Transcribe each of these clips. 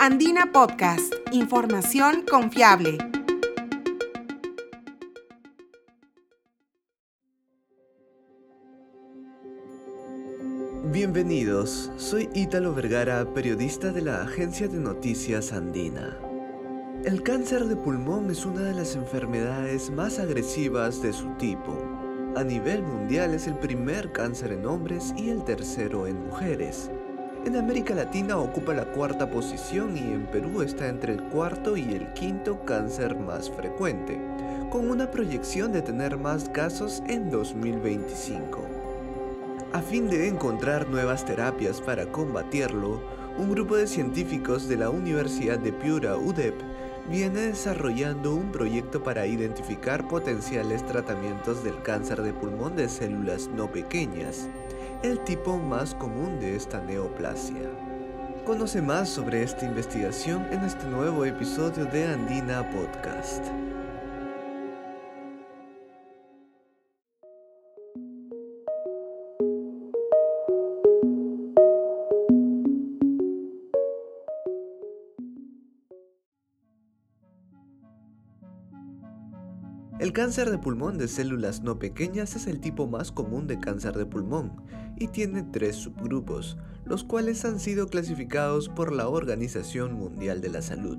Andina Podcast, información confiable. Bienvenidos, soy Ítalo Vergara, periodista de la agencia de noticias Andina. El cáncer de pulmón es una de las enfermedades más agresivas de su tipo. A nivel mundial es el primer cáncer en hombres y el tercero en mujeres. En América Latina ocupa la cuarta posición y en Perú está entre el cuarto y el quinto cáncer más frecuente, con una proyección de tener más casos en 2025. A fin de encontrar nuevas terapias para combatirlo, un grupo de científicos de la Universidad de Piura, UDEP, viene desarrollando un proyecto para identificar potenciales tratamientos del cáncer de pulmón de células no pequeñas el tipo más común de esta neoplasia. Conoce más sobre esta investigación en este nuevo episodio de Andina Podcast. El cáncer de pulmón de células no pequeñas es el tipo más común de cáncer de pulmón y tiene tres subgrupos, los cuales han sido clasificados por la Organización Mundial de la Salud.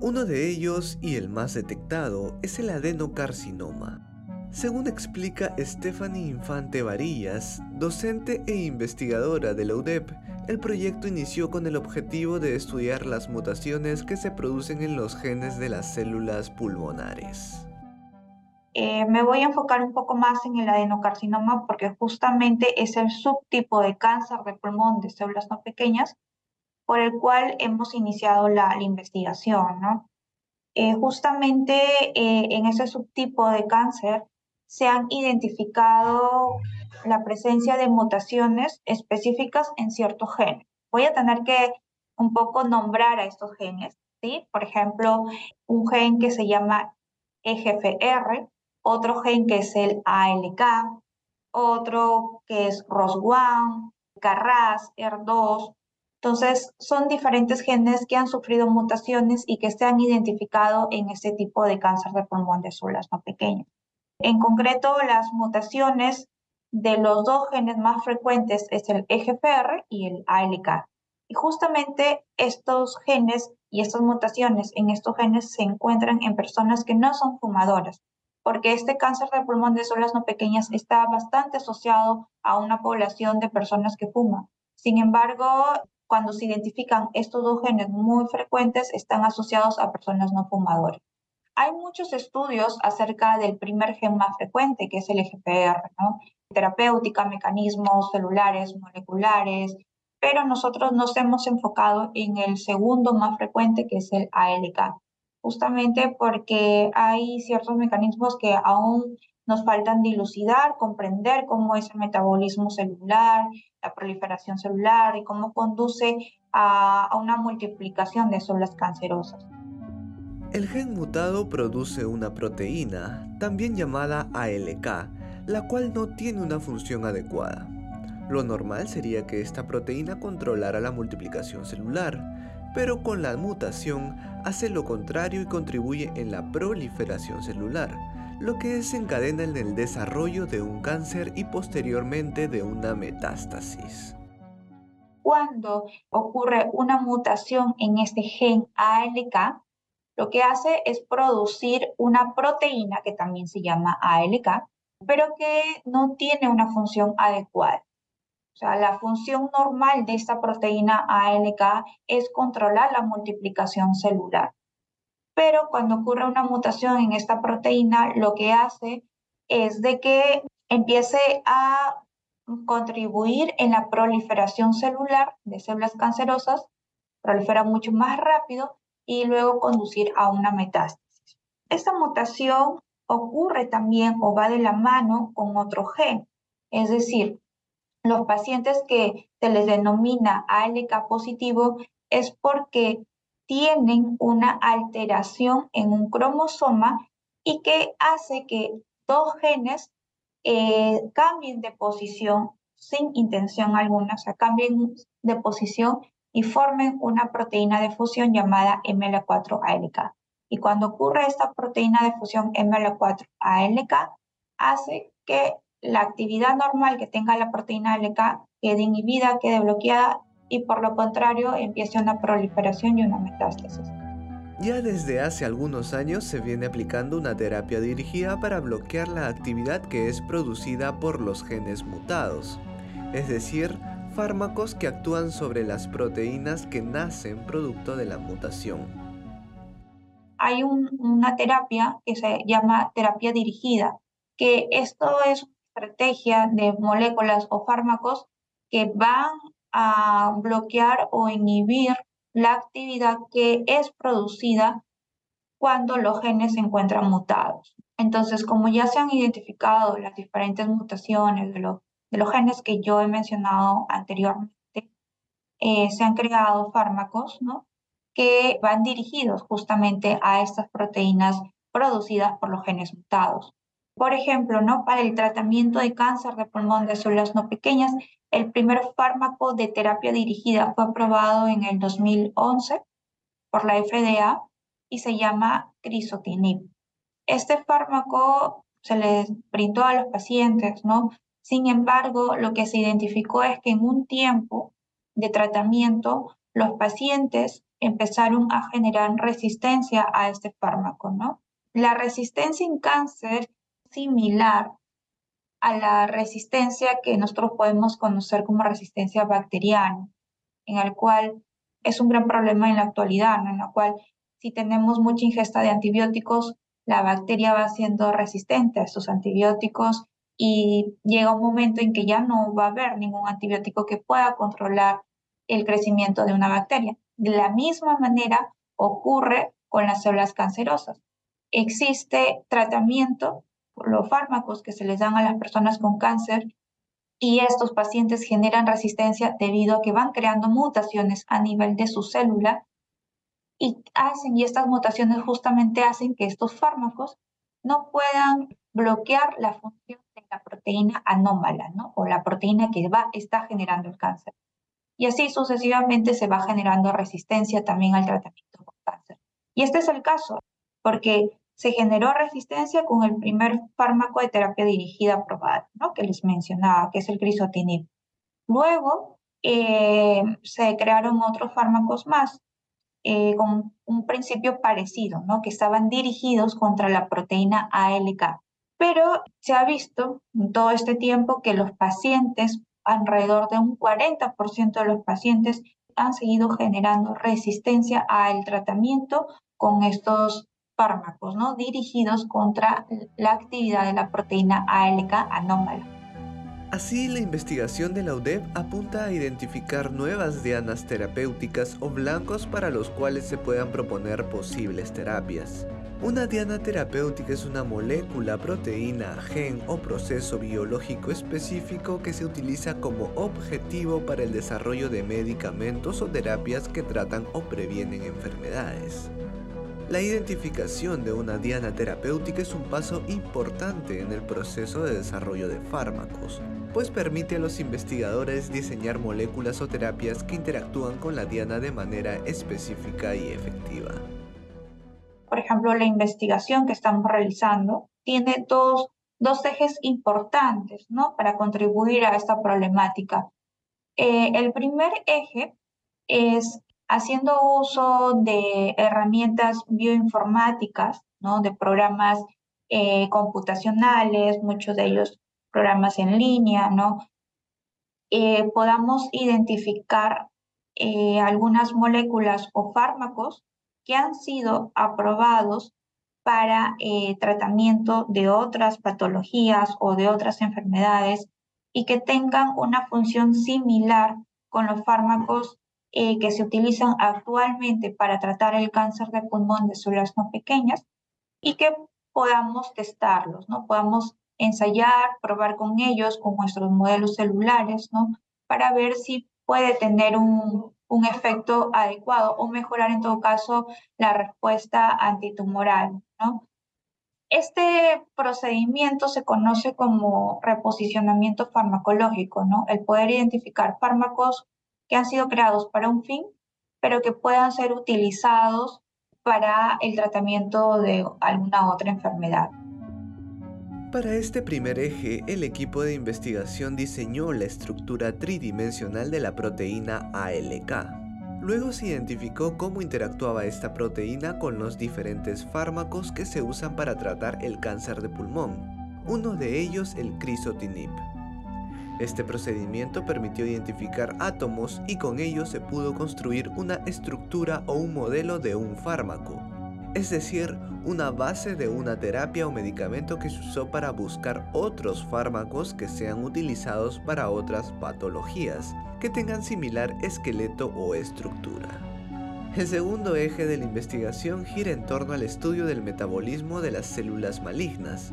Uno de ellos, y el más detectado, es el adenocarcinoma. Según explica Stephanie Infante Varillas, docente e investigadora de la UDEP, el proyecto inició con el objetivo de estudiar las mutaciones que se producen en los genes de las células pulmonares. Eh, me voy a enfocar un poco más en el adenocarcinoma porque justamente es el subtipo de cáncer de pulmón de células no pequeñas por el cual hemos iniciado la, investigación. Eh, justamente eh, en ese subtipo de cáncer se han identificado la presencia de mutaciones específicas en ciertos genes. Voy a tener que un poco nombrar a estos genes. ¿sí? Por ejemplo, un gen que se llama EGFR, otro gen que es el ALK, otro que es ROS1, CARRAS, ER2. Entonces, son diferentes genes que han sufrido mutaciones y que se han identificado en este tipo de cáncer de pulmón de células no pequeñas. En concreto, las mutaciones de los dos genes más frecuentes es el EGFR y el ALK. Y justamente estos genes y estas mutaciones en estos genes se encuentran en personas que no son fumadoras, porque este cáncer de pulmón de células no pequeñas está bastante asociado a una población de personas que fuman. Sin embargo, cuando se identifican estos dos genes muy frecuentes, están asociados a personas no fumadoras. Hay muchos estudios acerca del primer gen más frecuente, que es el EGPR, terapéutica, mecanismos celulares, moleculares, pero nosotros nos hemos enfocado en el segundo más frecuente, que es el ALK justamente porque hay ciertos mecanismos que aún nos faltan dilucidar, comprender cómo es el metabolismo celular, la proliferación celular y cómo conduce a, una multiplicación de células cancerosas. El gen mutado produce una proteína, también llamada ALK, la cual no tiene una función adecuada. Lo normal sería que esta proteína controlara la multiplicación celular, pero con la mutación hace lo contrario y contribuye en la proliferación celular, lo que desencadena en el desarrollo de un cáncer y posteriormente de una metástasis. Cuando ocurre una mutación en este gen ALK, lo que hace es producir una proteína que también se llama ALK, pero que no tiene una función adecuada. O sea, la función normal de esta proteína ALK es controlar la multiplicación celular. Pero cuando ocurre una mutación en esta proteína, lo que hace es de que empiece a contribuir en la proliferación celular de células cancerosas, prolifera mucho más rápido y luego conducir a una metástasis. Esta mutación ocurre también o va de la mano con otro gen, es decir, los pacientes que se les denomina ALK positivo es porque tienen una alteración en un cromosoma y que hace que dos genes eh, cambien de posición sin intención alguna, o sea, cambien de posición y formen una proteína de fusión llamada ML4-ALK. Y cuando ocurre esta proteína de fusión ML4-ALK, hace que la actividad normal que tenga la proteína ALK quede inhibida, quede bloqueada y por lo contrario empiece una proliferación y una metástasis. Ya desde hace algunos años se viene aplicando una terapia dirigida para bloquear la actividad que es producida por los genes mutados, es decir, fármacos que actúan sobre las proteínas que nacen producto de la mutación. Hay una terapia que se llama terapia dirigida, que esto es estrategia de moléculas o fármacos que van a bloquear o inhibir la actividad que es producida cuando los genes se encuentran mutados. Entonces, como ya se han identificado las diferentes mutaciones de los genes que yo he mencionado anteriormente, eh, se han creado fármacos ¿no? que van dirigidos justamente a estas proteínas producidas por los genes mutados. Por ejemplo, ¿no? para el tratamiento de cáncer de pulmón de células no pequeñas, el primer fármaco de terapia dirigida fue aprobado en el 2011 por la FDA y se llama crisotinib. Este fármaco se les brindó a los pacientes, ¿no? Sin embargo, lo que se identificó es que en un tiempo de tratamiento, los pacientes empezaron a generar resistencia a este fármaco, ¿no? La resistencia en cáncer similar a la resistencia que nosotros podemos conocer como resistencia bacteriana, en el cual es un gran problema en la actualidad, en la cual si tenemos mucha ingesta de antibióticos, la bacteria va siendo resistente a estos antibióticos y llega un momento en que ya no va a haber ningún antibiótico que pueda controlar el crecimiento de una bacteria. De la misma manera ocurre con las células cancerosas. Existe tratamiento los fármacos que se les dan a las personas con cáncer y estos pacientes generan resistencia debido a que van creando mutaciones a nivel de su célula y hacen y estas mutaciones justamente hacen que estos fármacos no puedan bloquear la función de la proteína anómala, ¿no? O la proteína que va, está generando el cáncer. Y así sucesivamente se va generando resistencia también al tratamiento con cáncer. Y este es el caso, porque se generó resistencia con el primer fármaco de terapia dirigida aprobado, ¿no? Que les mencionaba, que es el crisotinib. Luego eh, se crearon otros fármacos más eh, con un principio parecido, ¿no? Que estaban dirigidos contra la proteína ALK. Pero se ha visto en todo este tiempo que los pacientes, alrededor de un 40% de los pacientes, han seguido generando resistencia al tratamiento con estos fármacos, ¿no? Dirigidos contra la actividad de la proteína ALK anómala. Así, la investigación de la UDEP apunta a identificar nuevas dianas terapéuticas o blancos para los cuales se puedan proponer posibles terapias. Una diana terapéutica es una molécula, proteína, gen o proceso biológico específico que se utiliza como objetivo para el desarrollo de medicamentos o terapias que tratan o previenen enfermedades. La identificación de una diana terapéutica es un paso importante en el proceso de desarrollo de fármacos, pues permite a los investigadores diseñar moléculas o terapias que interactúan con la diana de manera específica y efectiva por ejemplo, la investigación que estamos realizando tiene dos, dos ejes importantes ¿no? para contribuir a esta problemática. Eh, el primer eje es haciendo uso de herramientas bioinformáticas, ¿no? de programas eh, computacionales, muchos de ellos programas en línea, ¿no? Eh, podamos identificar algunas moléculas o fármacos que han sido aprobados para eh, tratamiento de otras patologías o de otras enfermedades y que tengan una función similar con los fármacos eh, que se utilizan actualmente para tratar el cáncer de pulmón de células no pequeñas y que podamos testarlos, ¿no? Podamos ensayar, probar con ellos, con nuestros modelos celulares, ¿no? Para ver si puede tener un, un efecto adecuado o mejorar en todo caso la respuesta antitumoral. ¿no? Este procedimiento se conoce como reposicionamiento farmacológico, ¿no? el poder identificar fármacos que han sido creados para un fin, pero que puedan ser utilizados para el tratamiento de alguna otra enfermedad. Para este primer eje, el equipo de investigación diseñó la estructura tridimensional de la proteína ALK. Luego se identificó cómo interactuaba esta proteína con los diferentes fármacos que se usan para tratar el cáncer de pulmón, uno de ellos el crisotinib. Este procedimiento permitió identificar átomos y con ello se pudo construir una estructura o un modelo de un fármaco, es decir, una base de una terapia o medicamento que se usó para buscar otros fármacos que sean utilizados para otras patologías, que tengan similar esqueleto o estructura. El segundo eje de la investigación gira en torno al estudio del metabolismo de las células malignas,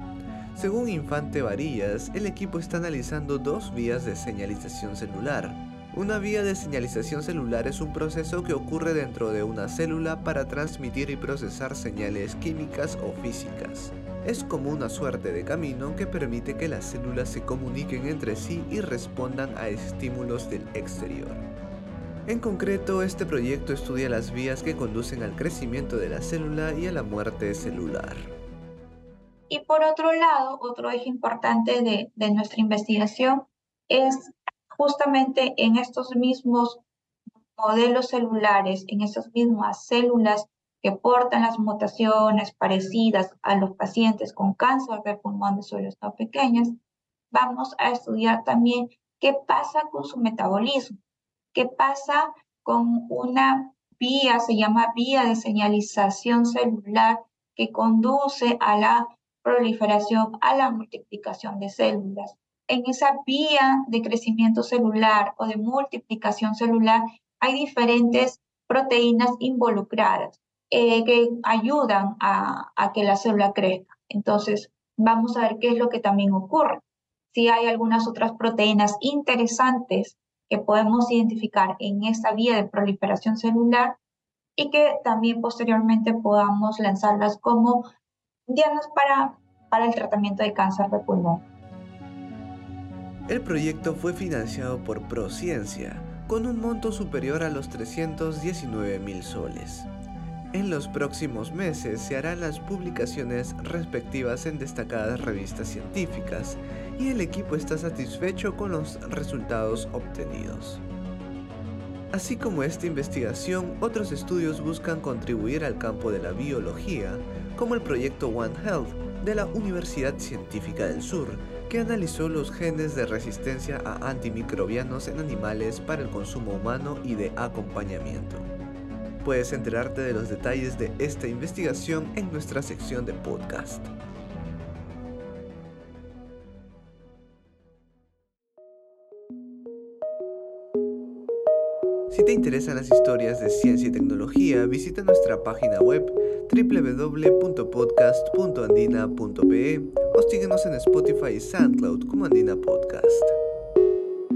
según Infante Varillas, el equipo está analizando dos vías de señalización celular. Una vía de señalización celular es un proceso que ocurre dentro de una célula para transmitir y procesar señales químicas o físicas. Es como una suerte de camino que permite que las células se comuniquen entre sí y respondan a estímulos del exterior. En concreto, este proyecto estudia las vías que conducen al crecimiento de la célula y a la muerte celular. Y por otro lado, otro eje importante de, de nuestra investigación es justamente en estos mismos modelos celulares, en esas mismas células que portan las mutaciones parecidas a los pacientes con cáncer de pulmón de células no pequeñas, vamos a estudiar también qué pasa con su metabolismo, qué pasa con una vía, se llama vía de señalización celular, que conduce a la proliferación a la multiplicación de células. En esa vía de crecimiento celular o de multiplicación celular hay diferentes proteínas involucradas eh, que ayudan a, que la célula crezca. Entonces, vamos a ver qué es lo que también ocurre. Si hay algunas otras proteínas interesantes que podemos identificar en esa vía de proliferación celular y que también posteriormente podamos lanzarlas como dianas para, para el tratamiento de cáncer de pulmón. El proyecto fue financiado por Prociencia, con un monto superior a los 319 mil soles. En los próximos meses se harán las publicaciones respectivas en destacadas revistas científicas y el equipo está satisfecho con los resultados obtenidos. Así como esta investigación, otros estudios buscan contribuir al campo de la biología, como el proyecto One Health de la Universidad Científica del Sur, que analizó los genes de resistencia a antimicrobianos en animales para el consumo humano y de acompañamiento. Puedes enterarte de los detalles de esta investigación en nuestra sección de podcast. Si te interesan las historias de ciencia y tecnología, visita nuestra página web www.podcast.andina.pe o síguenos en Spotify y SoundCloud como Andina Podcast.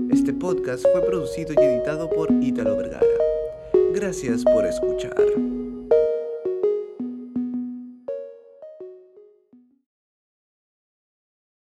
Este podcast fue producido y editado por Ítalo Vergara. Gracias por escuchar.